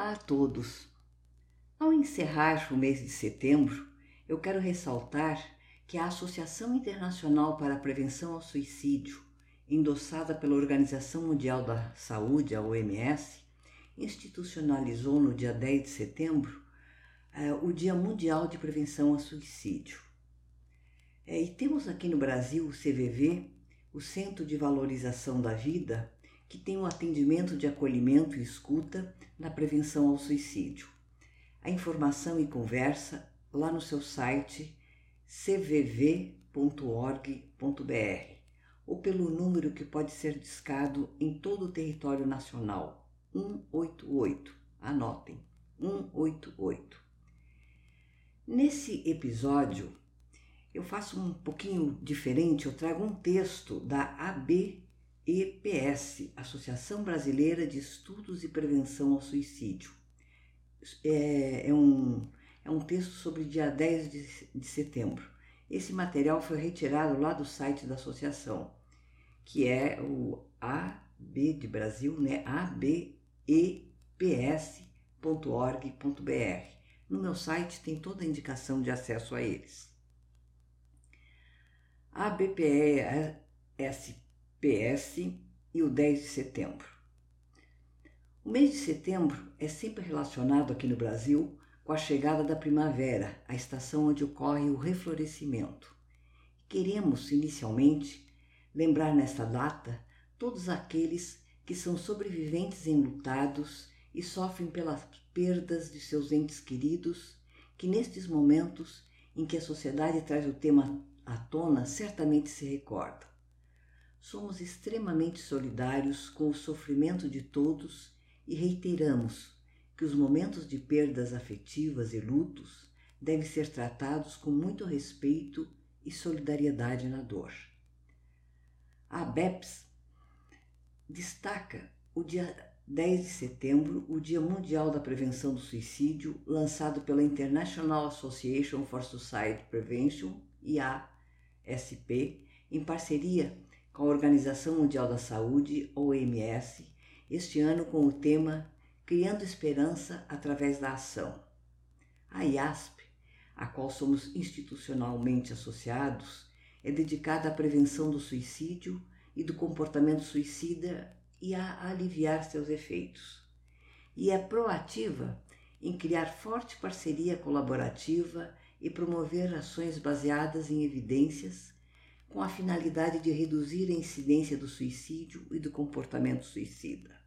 Olá a todos! Ao encerrar o mês de setembro, eu quero ressaltar que a Associação Internacional para a Prevenção ao Suicídio, endossada pela Organização Mundial da Saúde, a OMS, institucionalizou no dia 10 de setembro eh, o Dia Mundial de Prevenção ao Suicídio. Eh, e temos aqui no Brasil o CVV, o Centro de Valorização da Vida, que tem um atendimento de acolhimento e escuta na prevenção ao suicídio. A informação e conversa lá no seu site cvv.org.br ou pelo número que pode ser discado em todo o território nacional 188. Anotem, 188. Nesse episódio, eu faço um pouquinho diferente, eu trago um texto da AB EPS, Associação Brasileira de Estudos e Prevenção ao Suicídio. É, é, um, é um texto sobre dia 10 de, de setembro. Esse material foi retirado lá do site da associação, que é o AB de Brasil, né? abeps.org.br. No meu site tem toda a indicação de acesso a eles. A BPS PS e o 10 de setembro. O mês de setembro é sempre relacionado aqui no Brasil com a chegada da primavera, a estação onde ocorre o reflorescimento. Queremos, inicialmente, lembrar nesta data todos aqueles que são sobreviventes enlutados e sofrem pelas perdas de seus entes queridos, que nestes momentos em que a sociedade traz o tema à tona certamente se recordam somos extremamente solidários com o sofrimento de todos e reiteramos que os momentos de perdas afetivas e lutos devem ser tratados com muito respeito e solidariedade na dor. A BEPS destaca o dia 10 de setembro, o Dia Mundial da Prevenção do Suicídio, lançado pela International Association for Suicide Prevention, IASP, em parceria com a Organização Mundial da Saúde, OMS, este ano com o tema Criando Esperança através da Ação. A IASP, a qual somos institucionalmente associados, é dedicada à prevenção do suicídio e do comportamento suicida e a aliviar seus efeitos. E é proativa em criar forte parceria colaborativa e promover ações baseadas em evidências com a finalidade de reduzir a incidência do suicídio e do comportamento suicida.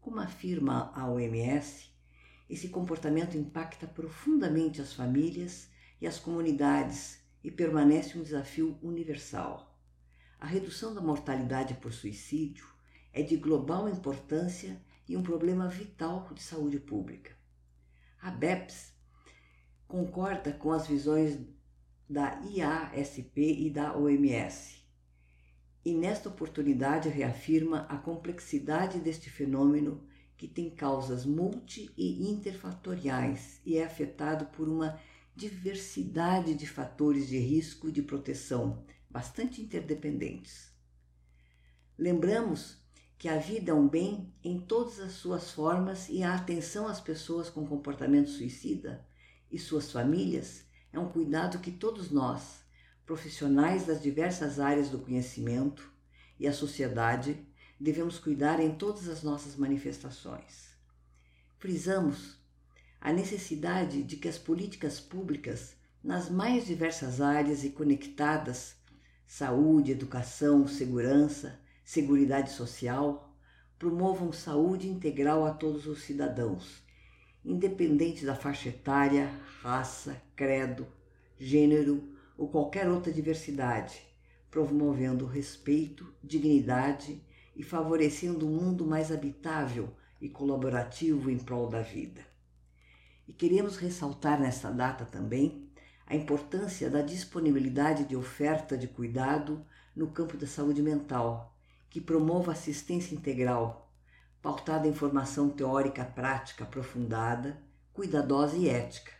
Como afirma a OMS, esse comportamento impacta profundamente as famílias e as comunidades e permanece um desafio universal. A redução da mortalidade por suicídio é de global importância e um problema vital de saúde pública. A BEPS concorda com as visões da IASP e da OMS. E nesta oportunidade reafirma a complexidade deste fenômeno que tem causas multi e interfatoriais e é afetado por uma diversidade de fatores de risco e de proteção bastante interdependentes. Lembramos que a vida é um bem em todas as suas formas e a atenção às pessoas com comportamento suicida e suas famílias é um cuidado que todos nós, profissionais das diversas áreas do conhecimento e a sociedade, devemos cuidar em todas as nossas manifestações. Frisamos a necessidade de que as políticas públicas, nas mais diversas áreas e conectadas saúde, educação, segurança, seguridade social promovam saúde integral a todos os cidadãos independente da faixa etária, raça, credo, gênero ou qualquer outra diversidade, promovendo respeito, dignidade e favorecendo um mundo mais habitável e colaborativo em prol da vida. E queremos ressaltar nesta data também a importância da disponibilidade de oferta de cuidado no campo da saúde mental, que promova assistência integral pautada em formação teórica prática aprofundada, cuidadosa e ética,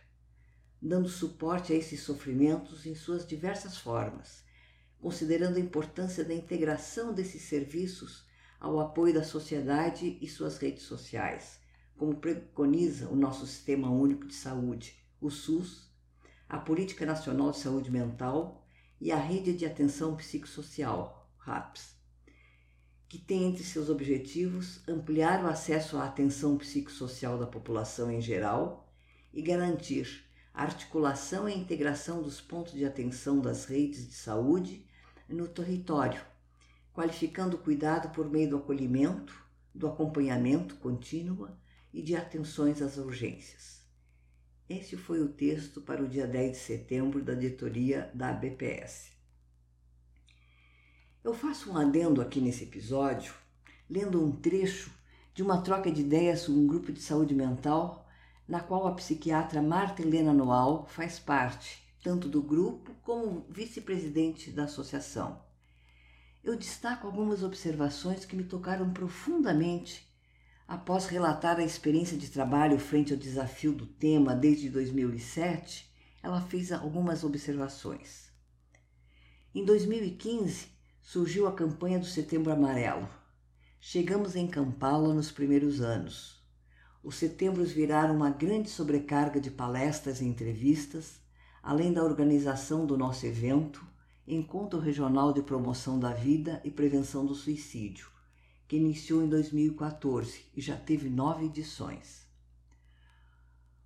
dando suporte a esses sofrimentos em suas diversas formas, considerando a importância da integração desses serviços ao apoio da sociedade e suas redes sociais, como preconiza o nosso Sistema Único de Saúde, o SUS, a Política Nacional de Saúde Mental e a Rede de Atenção Psicossocial, RAPS, que tem entre seus objetivos ampliar o acesso à atenção psicossocial da população em geral e garantir a articulação e integração dos pontos de atenção das redes de saúde no território, qualificando o cuidado por meio do acolhimento, do acompanhamento contínuo e de atenções às urgências. Esse foi o texto para o dia 10 de setembro da editoria da BPS. Eu faço um adendo aqui nesse episódio, lendo um trecho de uma troca de ideias sobre um grupo de saúde mental na qual a psiquiatra Marta Helena Noal faz parte, tanto do grupo como vice-presidente da associação. Eu destaco algumas observações que me tocaram profundamente após relatar a experiência de trabalho frente ao desafio do tema desde 2007. Ela fez algumas observações. Em 2015, surgiu a campanha do Setembro Amarelo. Chegamos em Kampala nos primeiros anos. Os setembros viraram uma grande sobrecarga de palestras e entrevistas, além da organização do nosso evento, Encontro Regional de Promoção da Vida e Prevenção do Suicídio, que iniciou em 2014 e já teve nove edições.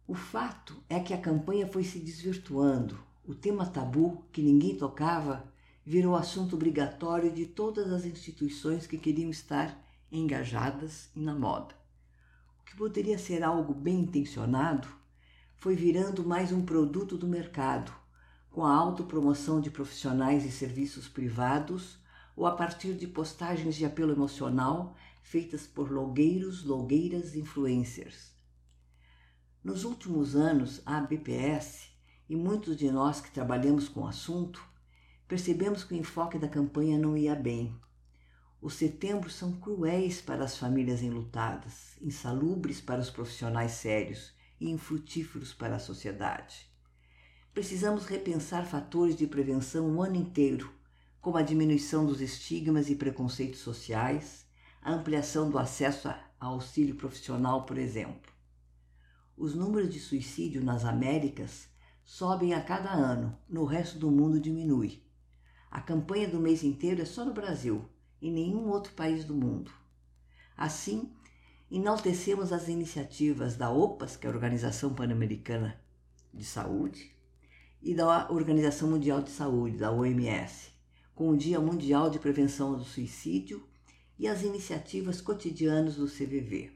O fato é que a campanha foi se desvirtuando, o tema tabu, que ninguém tocava, virou assunto obrigatório de todas as instituições que queriam estar engajadas na moda que poderia ser algo bem intencionado, foi virando mais um produto do mercado, com a autopromoção de profissionais e serviços privados ou a partir de postagens de apelo emocional feitas por logueiros, logueiras, influencers. Nos últimos anos, a BPS e muitos de nós que trabalhamos com o assunto percebemos que o enfoque da campanha não ia bem os setembros são cruéis para as famílias enlutadas, insalubres para os profissionais sérios e infrutíferos para a sociedade. Precisamos repensar fatores de prevenção o ano inteiro, como a diminuição dos estigmas e preconceitos sociais, a ampliação do acesso a auxílio profissional, por exemplo. Os números de suicídio nas Américas sobem a cada ano, no resto do mundo diminui. A campanha do mês inteiro é só no Brasil, em nenhum outro país do mundo. Assim, enaltecemos as iniciativas da OPAS, que é a Organização Pan-Americana de Saúde, e da Organização Mundial de Saúde, da OMS, com o Dia Mundial de Prevenção do Suicídio e as iniciativas cotidianas do CVV.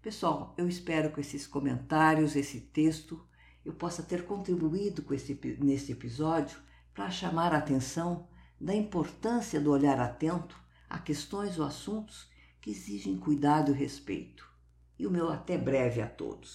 Pessoal, eu espero que esses comentários, esse texto, eu possa ter contribuído com esse, nesse episódio para chamar a atenção da importância do olhar atento a questões ou assuntos que exigem cuidado e respeito. E o meu até breve a todos.